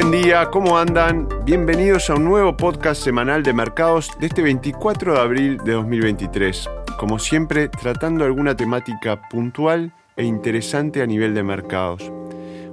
Buen día, ¿cómo andan? Bienvenidos a un nuevo podcast semanal de mercados de este 24 de abril de 2023. Como siempre, tratando alguna temática puntual e interesante a nivel de mercados.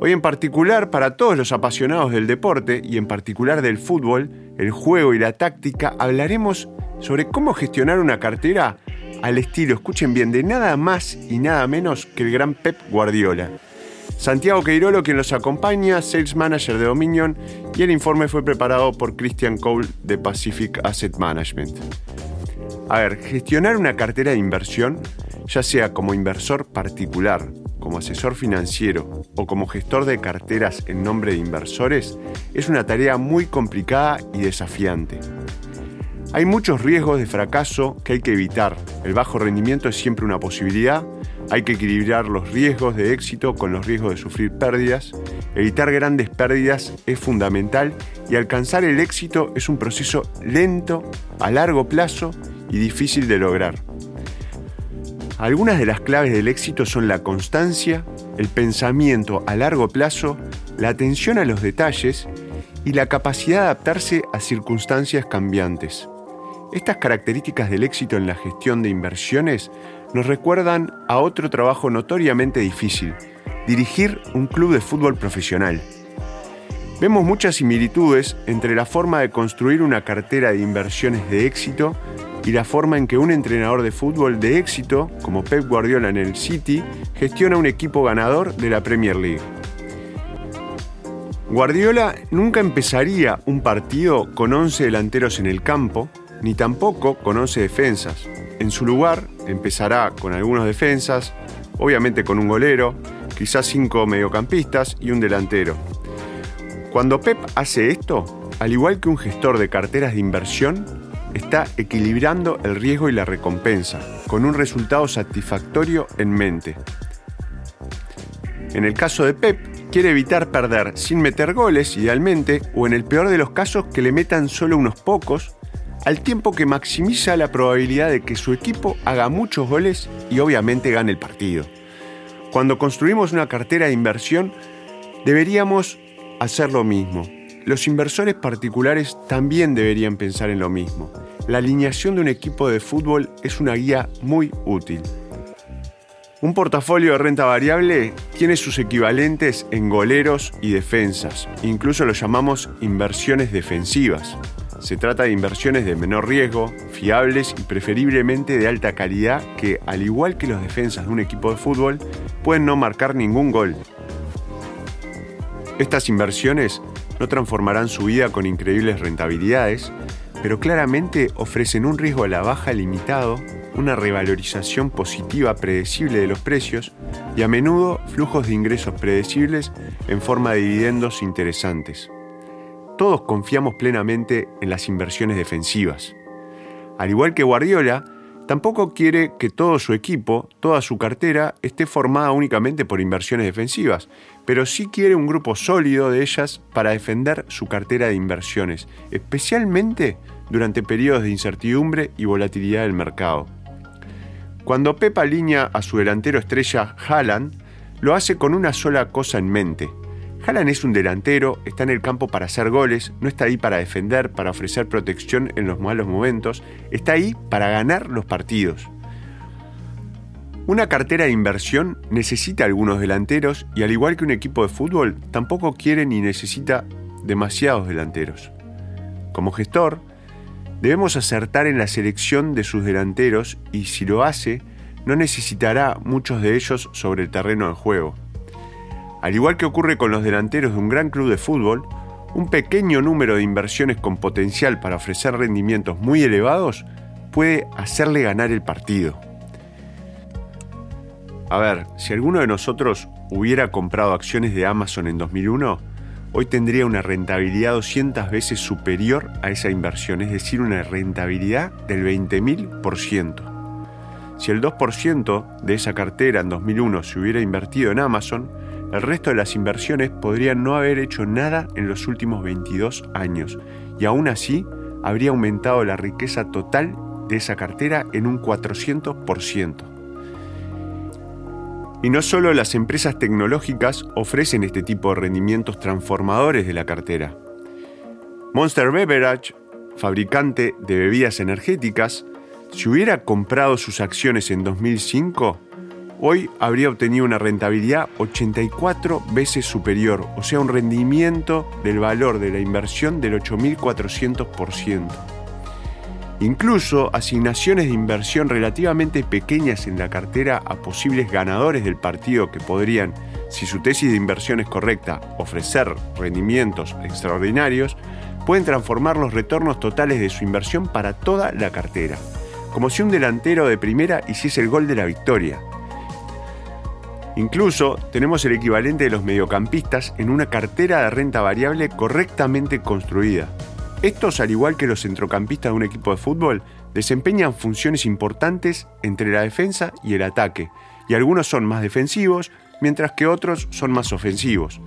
Hoy en particular, para todos los apasionados del deporte y en particular del fútbol, el juego y la táctica, hablaremos sobre cómo gestionar una cartera al estilo, escuchen bien, de nada más y nada menos que el gran Pep Guardiola. Santiago Queirolo, quien los acompaña, Sales Manager de Dominion, y el informe fue preparado por Christian Cole de Pacific Asset Management. A ver, gestionar una cartera de inversión, ya sea como inversor particular, como asesor financiero o como gestor de carteras en nombre de inversores, es una tarea muy complicada y desafiante. Hay muchos riesgos de fracaso que hay que evitar. El bajo rendimiento es siempre una posibilidad, hay que equilibrar los riesgos de éxito con los riesgos de sufrir pérdidas. Evitar grandes pérdidas es fundamental y alcanzar el éxito es un proceso lento, a largo plazo y difícil de lograr. Algunas de las claves del éxito son la constancia, el pensamiento a largo plazo, la atención a los detalles y la capacidad de adaptarse a circunstancias cambiantes. Estas características del éxito en la gestión de inversiones nos recuerdan a otro trabajo notoriamente difícil, dirigir un club de fútbol profesional. Vemos muchas similitudes entre la forma de construir una cartera de inversiones de éxito y la forma en que un entrenador de fútbol de éxito, como Pep Guardiola en el City, gestiona un equipo ganador de la Premier League. Guardiola nunca empezaría un partido con 11 delanteros en el campo, ni tampoco con 11 defensas. En su lugar, empezará con algunos defensas, obviamente con un golero, quizás cinco mediocampistas y un delantero. Cuando Pep hace esto, al igual que un gestor de carteras de inversión, está equilibrando el riesgo y la recompensa, con un resultado satisfactorio en mente. En el caso de Pep, quiere evitar perder sin meter goles, idealmente, o en el peor de los casos que le metan solo unos pocos al tiempo que maximiza la probabilidad de que su equipo haga muchos goles y obviamente gane el partido. Cuando construimos una cartera de inversión, deberíamos hacer lo mismo. Los inversores particulares también deberían pensar en lo mismo. La alineación de un equipo de fútbol es una guía muy útil. Un portafolio de renta variable tiene sus equivalentes en goleros y defensas, incluso lo llamamos inversiones defensivas. Se trata de inversiones de menor riesgo, fiables y preferiblemente de alta calidad que, al igual que los defensas de un equipo de fútbol, pueden no marcar ningún gol. Estas inversiones no transformarán su vida con increíbles rentabilidades, pero claramente ofrecen un riesgo a la baja limitado, una revalorización positiva predecible de los precios y a menudo flujos de ingresos predecibles en forma de dividendos interesantes todos confiamos plenamente en las inversiones defensivas. Al igual que Guardiola, tampoco quiere que todo su equipo, toda su cartera, esté formada únicamente por inversiones defensivas, pero sí quiere un grupo sólido de ellas para defender su cartera de inversiones, especialmente durante periodos de incertidumbre y volatilidad del mercado. Cuando Pep alinea a su delantero estrella Haaland, lo hace con una sola cosa en mente, Haaland es un delantero, está en el campo para hacer goles, no está ahí para defender, para ofrecer protección en los malos momentos, está ahí para ganar los partidos. Una cartera de inversión necesita algunos delanteros y al igual que un equipo de fútbol, tampoco quiere ni necesita demasiados delanteros. Como gestor, debemos acertar en la selección de sus delanteros y si lo hace, no necesitará muchos de ellos sobre el terreno de juego. Al igual que ocurre con los delanteros de un gran club de fútbol, un pequeño número de inversiones con potencial para ofrecer rendimientos muy elevados puede hacerle ganar el partido. A ver, si alguno de nosotros hubiera comprado acciones de Amazon en 2001, hoy tendría una rentabilidad 200 veces superior a esa inversión, es decir, una rentabilidad del 20.000%. Si el 2% de esa cartera en 2001 se hubiera invertido en Amazon, el resto de las inversiones podrían no haber hecho nada en los últimos 22 años y aún así habría aumentado la riqueza total de esa cartera en un 400%. Y no solo las empresas tecnológicas ofrecen este tipo de rendimientos transformadores de la cartera. Monster Beverage, fabricante de bebidas energéticas, si hubiera comprado sus acciones en 2005, hoy habría obtenido una rentabilidad 84 veces superior, o sea, un rendimiento del valor de la inversión del 8.400%. Incluso asignaciones de inversión relativamente pequeñas en la cartera a posibles ganadores del partido que podrían, si su tesis de inversión es correcta, ofrecer rendimientos extraordinarios, pueden transformar los retornos totales de su inversión para toda la cartera, como si un delantero de primera hiciese el gol de la victoria. Incluso tenemos el equivalente de los mediocampistas en una cartera de renta variable correctamente construida. Estos, al igual que los centrocampistas de un equipo de fútbol, desempeñan funciones importantes entre la defensa y el ataque, y algunos son más defensivos, mientras que otros son más ofensivos.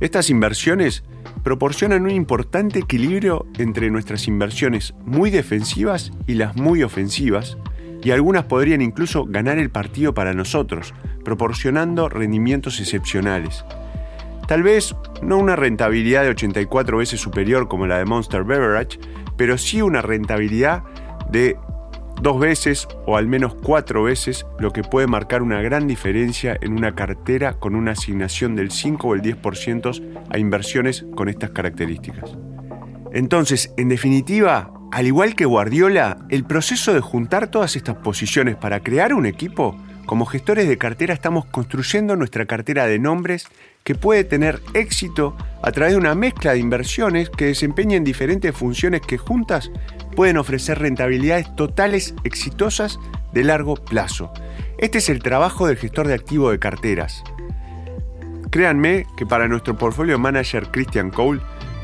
Estas inversiones proporcionan un importante equilibrio entre nuestras inversiones muy defensivas y las muy ofensivas, y algunas podrían incluso ganar el partido para nosotros, proporcionando rendimientos excepcionales. Tal vez no una rentabilidad de 84 veces superior como la de Monster Beverage, pero sí una rentabilidad de dos veces o al menos cuatro veces, lo que puede marcar una gran diferencia en una cartera con una asignación del 5 o el 10% a inversiones con estas características. Entonces, en definitiva, al igual que Guardiola, el proceso de juntar todas estas posiciones para crear un equipo como gestores de cartera estamos construyendo nuestra cartera de nombres que puede tener éxito a través de una mezcla de inversiones que desempeñen diferentes funciones que juntas pueden ofrecer rentabilidades totales exitosas de largo plazo. Este es el trabajo del gestor de activo de carteras. Créanme que para nuestro portfolio manager Christian Cole,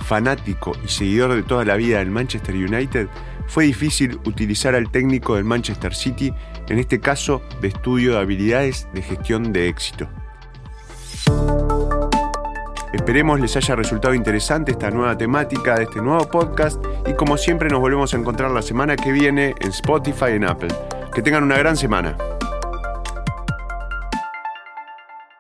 fanático y seguidor de toda la vida del Manchester United, fue difícil utilizar al técnico del Manchester City, en este caso de estudio de habilidades de gestión de éxito. Esperemos les haya resultado interesante esta nueva temática de este nuevo podcast y como siempre nos volvemos a encontrar la semana que viene en Spotify y en Apple. Que tengan una gran semana.